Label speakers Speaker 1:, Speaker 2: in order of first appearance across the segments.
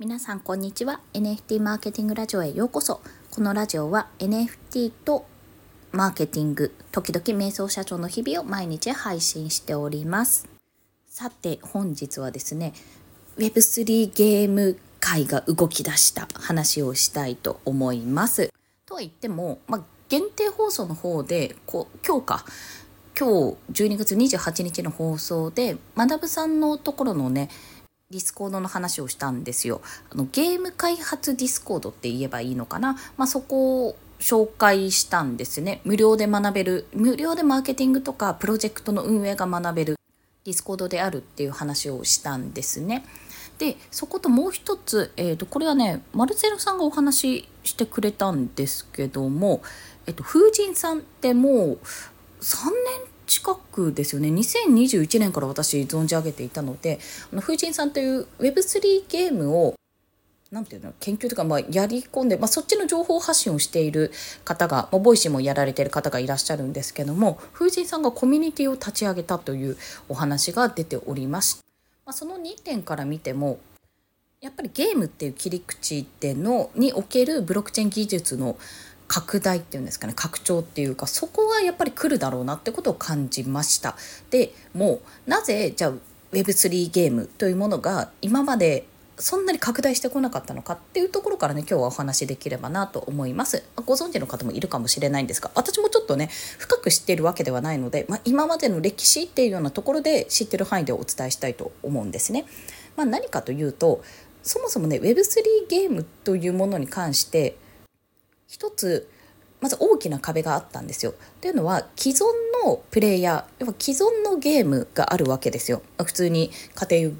Speaker 1: 皆さんこんにちは。NFT マーケティングラジオへようこそ。このラジオは NFT とマーケティング時々瞑想社長の日々を毎日配信しております。さて本日はですね Web3 ゲーム界が動き出した話をしたいと思います。とは言っても、まあ、限定放送の方でこ今日か。今日12月28日の放送で学さんのところのねDiscord の話をしたんですよ。あのゲーム開発 Discord って言えばいいのかな、まあ、そこを紹介したんですね。無料で学べる、無料でマーケティングとかプロジェクトの運営が学べる Discord であるっていう話をしたんですね。でそこともう一つ、えーと、これはねマルセルさんがお話ししてくれたんですけども、えっと、風神さんってもう3年近くですよね。2021年から私存じ上げていたのであの風神さんという Web3 ゲームをなんていうの研究というか、まあ、やり込んで、まあ、そっちの情報発信をしている方が、まあ、 Voicy もやられている方がいらっしゃるんですけども風神さんがコミュニティを立ち上げたというお話が出ておりましまあ、その2点から見てもやっぱりゲームっていう切り口でのにおけるブロックチェーン技術の拡大っていうんですかね拡張っていうかそこはやっぱり来るだろうなってことを感じました。でもうなぜじゃあ Web3 ゲームというものが今までそんなに拡大してこなかったのかっていうところからね今日はお話しできればなと思います。ご存知の方もいるかもしれないんですが私もちょっとね深く知っているわけではないので、まあ、今までの歴史っていうようなところで知ってる範囲でお伝えしたいと思うんですね、まあ、何かというとそもそもね Web3 ゲームというものに関して一つまず大きな壁があったんですよ。というのは既存のプレイヤー要は既存のゲームがあるわけですよ。普通に家庭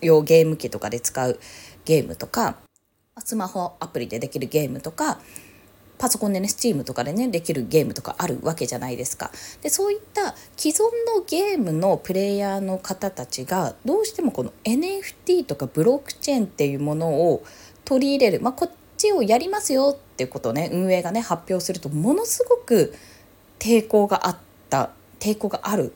Speaker 1: 用ゲーム機とかで使うゲームとかスマホアプリでできるゲームとかパソコンでね Steam とかでねできるゲームとかあるわけじゃないですか。でそういった既存のゲームのプレイヤーの方たちがどうしてもこの NFT とかブロックチェーンっていうものを取り入れる、まあ、こちをやりますよっていうことをね運営がね発表するとものすごく抵抗があった抵抗がある。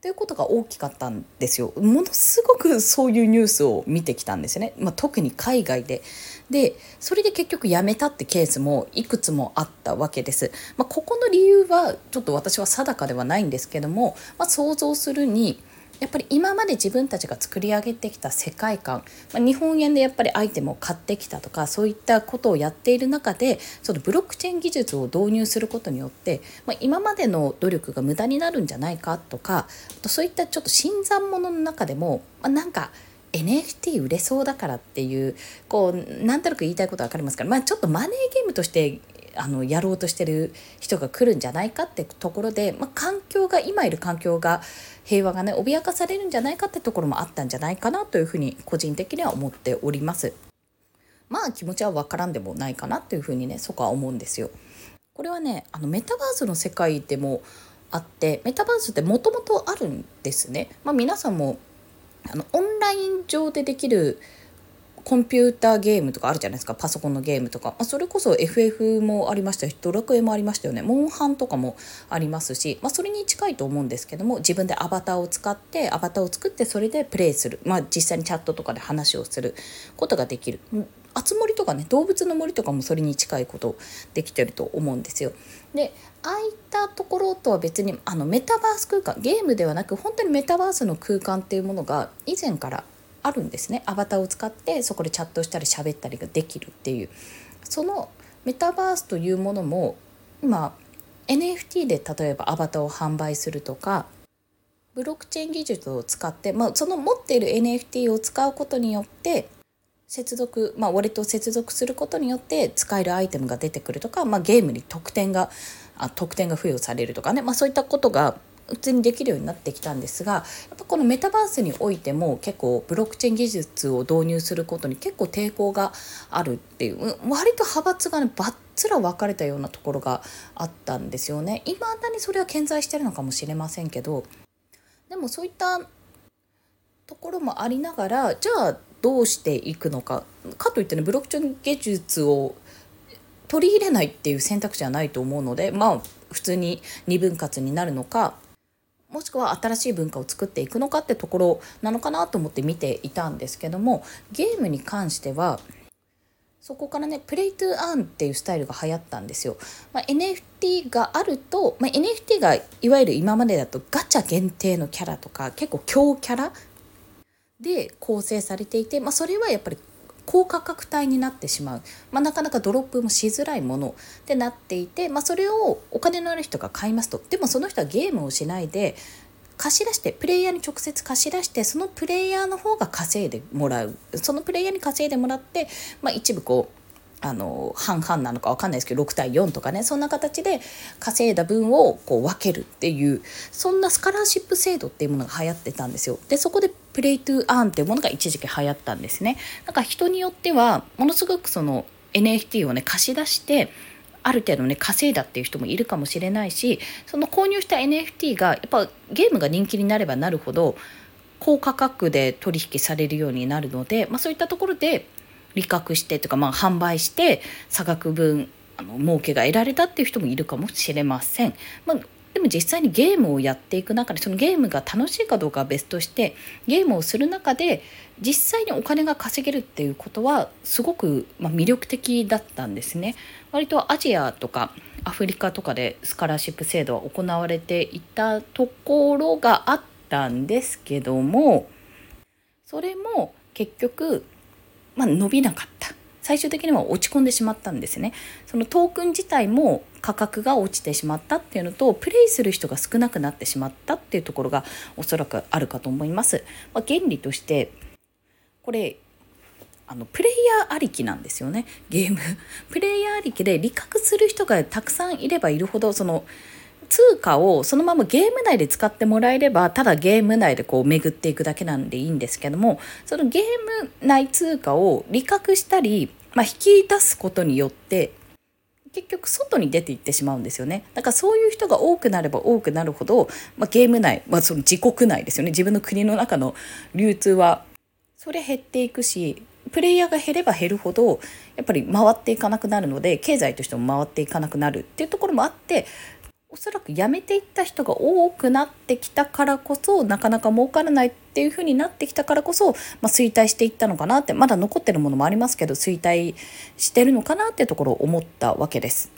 Speaker 1: ということが大きかったんですよ。ものすごくそういうニュースを見てきたんですよね、まあ、特に海外で。でそれで結局やめたってケースもいくつもあったわけです、まあ、ここの理由はちょっと私は定かではないんですけども、まあ、想像するにやっぱり今まで自分たちが作り上げてきた世界観、まあ、日本円でやっぱりアイテムを買ってきたとかそういったことをやっている中でそのブロックチェーン技術を導入することによって、まあ、今までの努力が無駄になるんじゃないかとかそういったちょっと新参者の中でも、まあ、なんか NFT 売れそうだからっていうこうなんとなく言いたいこと分かりますか？ら、まあ、ちょっとマネーゲームとしてあのやろうとしてる人が来るんじゃないかってところで、まあ、環境が今いる環境が平和がね脅かされるんじゃないかってところもあったんじゃないかなというふうに個人的には思っております。まあ気持ちは分からんでもないかなというふうにねそこは思うんですよ。これはねあのメタバースの世界でもあってメタバースってもともとあるんですね。まあ、皆さんもあのオンライン上でできるコンピューターゲームとかあるじゃないですかパソコンのゲームとか、まあ、それこそ FF もありましたしドラクエもありましたよね。モンハンとかもありますし、まあ、それに近いと思うんですけども自分でアバターを使ってアバターを作ってそれでプレイする、まあ、実際にチャットとかで話をする。ことができる。あつ森とかね動物の森とかもそれに近いことできてると思うんですよ。でああいったところとは別にあのメタバース空間。ゲームではなく本当にメタバースの空間っていうものが以前からあるんですね。アバターを使ってそこでチャットしたり喋ったりができるっていう。そのメタバースというものも今 NFT で例えばアバターを販売するとかブロックチェーン技術を使って、まあ、その持っている NFT を使うことによって接続、まあ、ウォレットを接続することによって使えるアイテムが出てくるとか、まあ、ゲームに得点があ得点が付与されるとかね、まあ、そういったことが普通にできるようになってきたんですがやっぱこのメタバースにおいても結構ブロックチェーン技術を導入することに結構抵抗があるっていう割と派閥がねばっつら分かれたようなところがあったんですよね。いまだにそれは健在してるのかもしれませんけどでもそういったところもありながらじゃあどうしていくのかかといってねブロックチェーン技術を取り入れないっていう選択肢はないと思うのでまあ普通に2分割になるのかもしくは新しい文化を作っていくのかってところなのかなと思って見ていたんですけどもゲームに関してはそこからねプレイトゥーアンっていうスタイルが流行ったんですよ。まあ、NFT があると、まあ、NFT がいわゆる今までだとガチャ限定のキャラとか結構強キャラで構成されていて、まあ、それはやっぱり高価格帯になってしまう、まあ、なかなかドロップもしづらいもの。ってなっていて、まあ、それをお金のある人が買いますと。でもその人はゲームをしないで貸し出してプレイヤーに直接貸し出してそのプレイヤーの方が稼いでもらう。そのプレイヤーに稼いでもらって、まあ、一部こうあの半々なのか分かんないですけど6対4とかねそんな形で稼いだ分をこう分けるっていうそんなスカラーシップ制度っていうものが流行ってたんですよ。でそこでプレイトゥーアーンっていうものが一時期流行ったんですね。なんか人によってはものすごくその NFT をね貸し出してある程度ね稼いだっていう人もいるかもしれないしその購入した NFT がやっぱゲームが人気になればなるほど高価格で取引されるようになるので、まあ、そういったところで利確してとかまあ販売して差額分あの儲けが得られたっていう人もいるかもしれません。まあでも実際にゲームをやっていく中でそのゲームが楽しいかどうかは別としてゲームをする中で実際にお金が稼げるっていうことはすごく、ま魅力的だったんですね。割とアジアとかアフリカとかでスカラシップ制度は行われていたところがあったんですけどもそれも結局まあ、伸びなかった最終的には落ち込んでしまったんですね。そのトークン自体も価格が落ちてしまったっていうのとプレイする人が少なくなってしまったっていうところがおそらくあるかと思います、まあ、原理としてこれあのプレイヤーありきなんですよね。ゲーム。プレイヤーありきで利確する人がたくさんいればいるほどその通貨をそのままゲーム内で使ってもらえればただゲーム内でこう巡っていくだけなんでいいんですけどもそのゲーム内通貨を利確したり、まあ、引き出すことによって結局外に出ていってしまうんですよね。だからそういう人が多くなれば多くなるほど、まあ、ゲーム内、まあ、その自国内ですよね。自分の国の中の流通はそれ減っていくしプレイヤーが減れば減るほどやっぱり回っていかなくなるので経済としても回っていかなくなるっていうところもあっておそらく辞めていった人が多くなってきたからこそなかなか儲からないっていう風になってきたからこそ、まあ、衰退していったのかなってまだ残ってるものもありますけど衰退してるのかなってところを思ったわけです。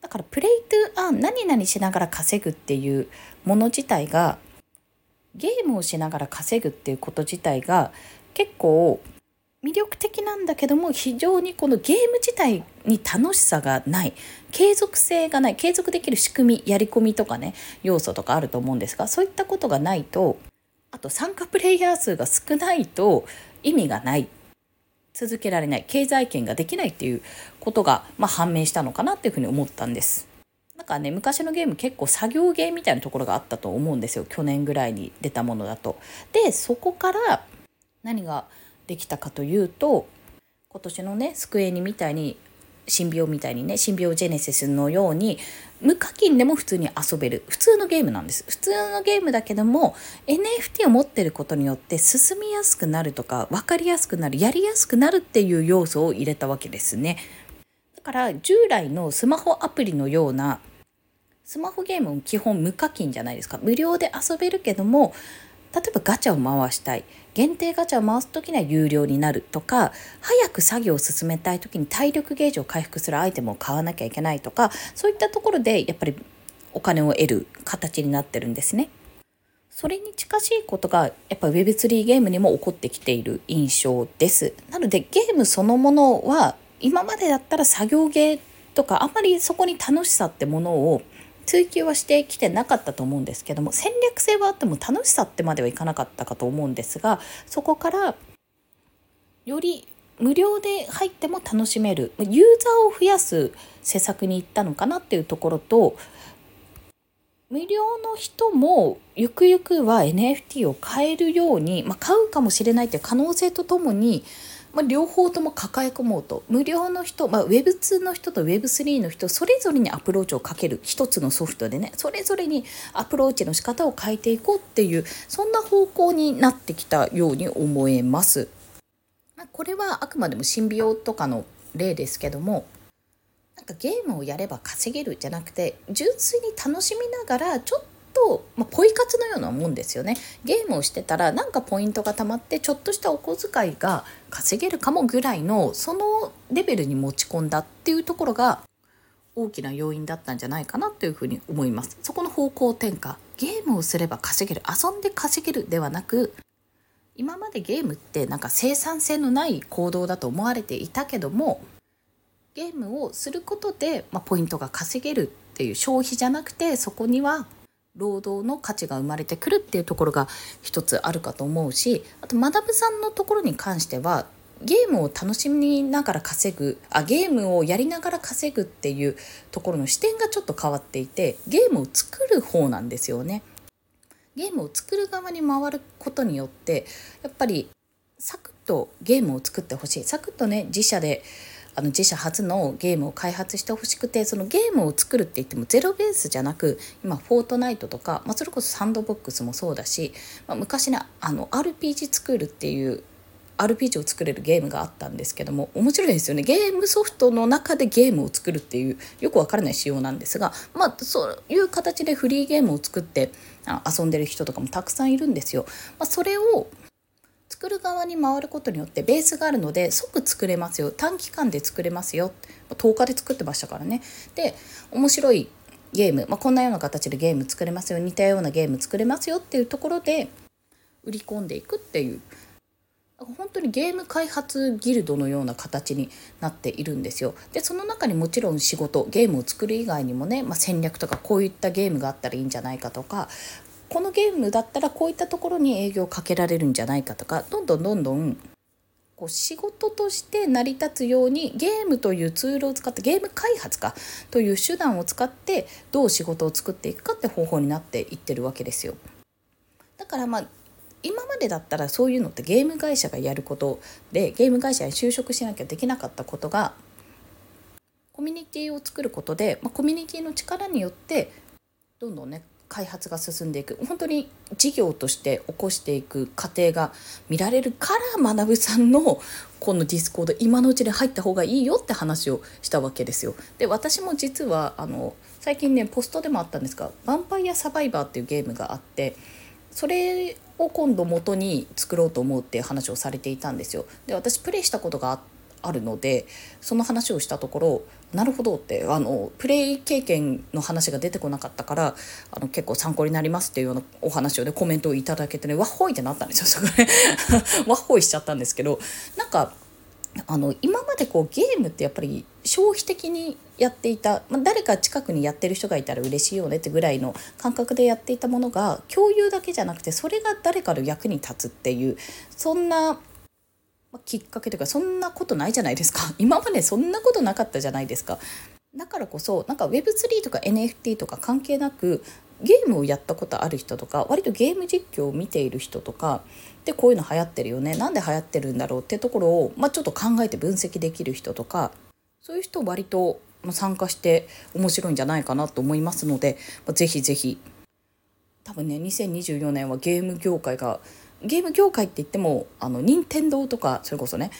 Speaker 1: だからプレイトゥーアン何々しながら稼ぐっていうもの自体がゲームをしながら稼ぐっていうこと自体が結構魅力的なんだけども非常にこのゲーム自体に楽しさがない。継続性がない。継続できる仕組みやり込みとかね要素とかあると思うんですがそういったことがないとあと参加プレイヤー数が少ないと意味がない。続けられない。経済圏ができないっていうことが、まあ、判明したのかなっていうふうに思ったんです。なんかね昔のゲーム結構作業ゲーみたいなところがあったと思うんですよ。去年ぐらいに出たものだと。でそこから何ができたかというと今年のねスクエニみたいにシンビオみたいにねシンビオジェネシスのように無課金でも普通に遊べる。普通のゲームなんです。普通のゲームだけども NFT を持ってることによって進みやすくなるとか分かりやすくなるやりやすくなるっていう要素を入れたわけですね。だから従来のスマホアプリのようなスマホゲームも基本無課金じゃないですか。無料で遊べるけども例えばガチャを回したい限定ガチャを回す時には有料になるとか早く作業を進めたい時に体力ゲージを回復するアイテムを買わなきゃいけないとかそういったところでやっぱりお金を得る形になってるんですね。それに近しいことがやっぱ Web3 ゲームにも起こってきている印象です。なのでゲームそのものは今までだったら作業ゲーとかあんまりそこに楽しさってものを追求はしてきてなかったと思うんですけども戦略性はあっても楽しさってまではいかなかったかと思うんですがそこからより無料で入っても楽しめるユーザーを増やす施策に行ったのかなっていうところと無料の人もゆくゆくは NFT を買えるように、まあ、買うかもしれないという可能性とともにまあ、両方とも抱え込もうと無料の人、まあ、Web2 の人と Web3 の人それぞれにアプローチをかける一つのソフトでねそれぞれにアプローチの仕方を変えていこうっていうそんな方向になってきたように思えます。まあ、これはあくまでもシンビオとかの例ですけどもなんかゲームをやれば稼げるじゃなくて純粋に楽しみながらちょっと、まあ、ポイ活のようなもんですよね。ゲームをしてたらなんかポイントがたまってちょっとしたお小遣いが稼げるかもぐらいのそのレベルに持ち込んだっていうところが大きな要因だったんじゃないかなというふうに思います。そこの方向転換。ゲームをすれば稼げる遊んで稼げるではなく今までゲームってなんか生産性のない行動だと思われていたけどもゲームをすることで、まあ、ポイントが稼げるっていう消費じゃなくてそこには労働の価値が生まれてくるっていうところが一つあるかと思うしあとマダムさんのところに関してはゲームを楽しみながら稼ぐあゲームをやりながら稼ぐっていうところの視点がちょっと変わっていてゲームを作る方なんですよね。ゲームを作る側に回ることによってやっぱりサクッとゲームを作ってほしいサクッとね自社であの自社初のゲームを開発してほしくてそのゲームを作るって言ってもゼロベースじゃなく今フォートナイトとか、まあ、それこそサンドボックスもそうだし、まあ、昔ねあの RPG 作るっていう RPG を作れるゲームがあったんですけども面白いですよねゲームソフトの中でゲームを作るっていうよくわからない仕様なんですがまあそういう形でフリーゲームを作って遊んでる人とかもたくさんいるんですよ。まあ、それを作る側に回ることによってベースがあるので即作れますよ。短期間で作れますよ。10日で作ってましたからね。で面白いゲーム、まあ、こんなような形でゲーム作れますよ。似たようなゲーム作れますよっていうところで売り込んでいくっていう。本当にゲーム開発ギルドのような形になっているんですよ。でその中にもちろん仕事ゲームを作る以外にもね、まあ、戦略とかこういったゲームがあったらいいんじゃないかとかこのゲームだったらこういったところに営業をかけられるんじゃないかとかどんどんどんどんこう仕事として成り立つようにゲームというツールを使ってゲーム開発かという手段を使ってどう仕事を作っていくかって方法になっていってるわけですよ。だからまあ今までだったらそういうのってゲーム会社がやることでゲーム会社に就職しなきゃできなかったことがコミュニティを作ることで、まあ、コミュニティの力によってどんどんね開発が進んでいく本当に事業として起こしていく過程が見られるから学さんのこの Discord 今のうちに入った方がいいよって話をしたわけですよ。で私も実はあの最近ねポストでもあったんですが「Vampire Survivor」っていうゲームがあってそれを今度元に作ろうと思うっていう話をされていたんですよ。で私プレイしたことがああるのでその話をしたところなるほどってあのプレイ経験の話が出てこなかったからあの結構参考になりますっていうようなお話をねコメントをいただけてねわっほいってなったんですよそれ わっほいしちゃったんですけどなんかあの今までこうゲームってやっぱり消費的にやっていた、まあ、誰か近くにやってる人がいたら嬉しいよねってぐらいの感覚でやっていたものが共有だけじゃなくてそれが誰かの役に立つっていうそんなきっかけというかそんなことないじゃないですか。今までそんなことなかったじゃないですか。だからこそなんか Web3 とか NFT とか関係なくゲームをやったことある人とか割とゲーム実況を見ている人とかでこういうの流行ってるよね。なんで流行ってるんだろうってところを、まあ、ちょっと考えて分析できる人とかそういう人割と参加して面白いんじゃないかなと思いますので、まあ、ぜひぜひ。多分ね2024年はゲーム業界がゲーム業界って言ってもあの任天堂とかそれこそね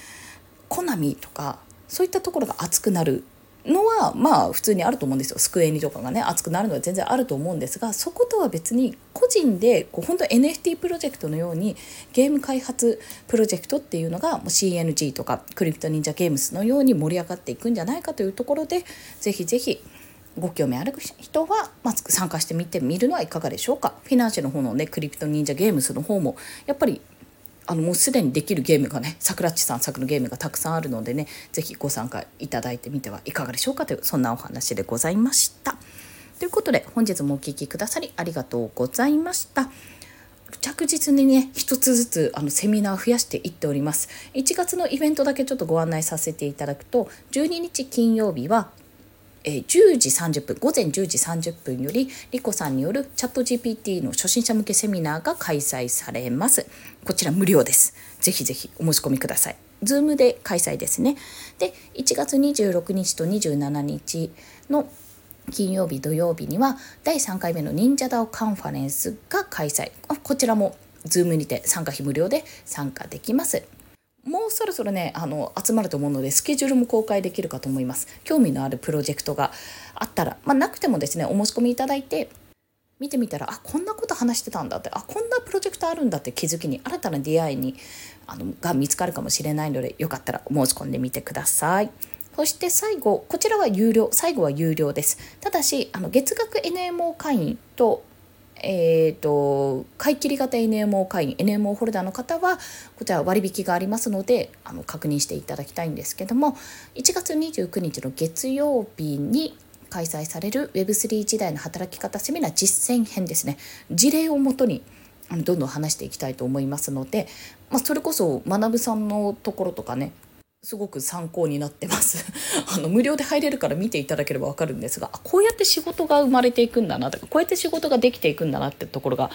Speaker 1: コナミとかそういったところが熱くなるのはまあ普通にあると思うんですよ。スクエニとかがね熱くなるのは全然あると思うんですがそことは別に個人でこう本当 NFT プロジェクトのようにゲーム開発プロジェクトっていうのがもう CNG とかクリプト忍者ゲームスのように盛り上がっていくんじゃないかというところでぜひぜひご興味ある人は、まず参加してみてみるのはいかがでしょうかフィナンシェの方のねクリプト忍者ゲームスの方もやっぱりあのもうすでにできるゲームがねさくらっちさん作のゲームがたくさんあるのでね是非ご参加いただいてみてはいかがでしょうかというそんなお話でございました。ということで本日もお聴きくださりありがとうございました。着実にね一つずつあのセミナー増やしていっております1月のイベントだけちょっとご案内させていただくと12日金曜日はえー、10時30分午前10時30分よりリコさんによるチャット GPT の初心者向けセミナーが開催されます。こちら無料です。ぜひぜひお申し込みください。Zoom で開催ですね。で1月26日と27日の金曜日土曜日には第3回目の忍者ダオカンファレンスが開催。こちらも Zoom にて参加費無料で参加できます。もうそろそろねあの集まると思うのでスケジュールも公開できるかと思います興味のあるプロジェクトがあったら、まあ、なくてもですねお申し込みいただいて見てみたらあこんなこと話してたんだってあこんなプロジェクトあるんだって気づきに新たな出会いにあのが見つかるかもしれないのでよかったら申し込んでみてください。そして最後こちらは有料最後は有料ですただしあの月額 NMO 会員とえーと、買い切り型 NMO 会員 NMO ホルダーの方はこちら割引がありますのであの確認していただきたいんですけども1月29日の月曜日に開催される Web3 時代の働き方セミナー実践編ですね。事例をもとにどんどん話していきたいと思いますので、まあ、それこそ学さんのところとかねすごく参考になってます あの無料で入れるから見ていただければ分かるんですがこうやって仕事が生まれていくんだなとかこうやって仕事ができていくんだなってところが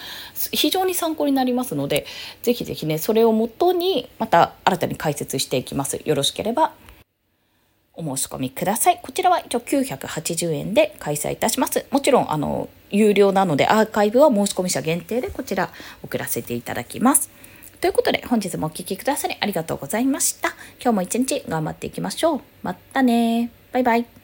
Speaker 1: 非常に参考になりますのでぜひぜひねそれをもとにまた新たに解説していきますよろしければお申し込みください。こちらは一応980円で開催いたします。もちろん、あの、有料なのでアーカイブは申し込み者限定でこちら送らせていただきます。ということで本日もお聴きくださりありがとうございました。今日も一日頑張っていきましょう。またねバイバイ。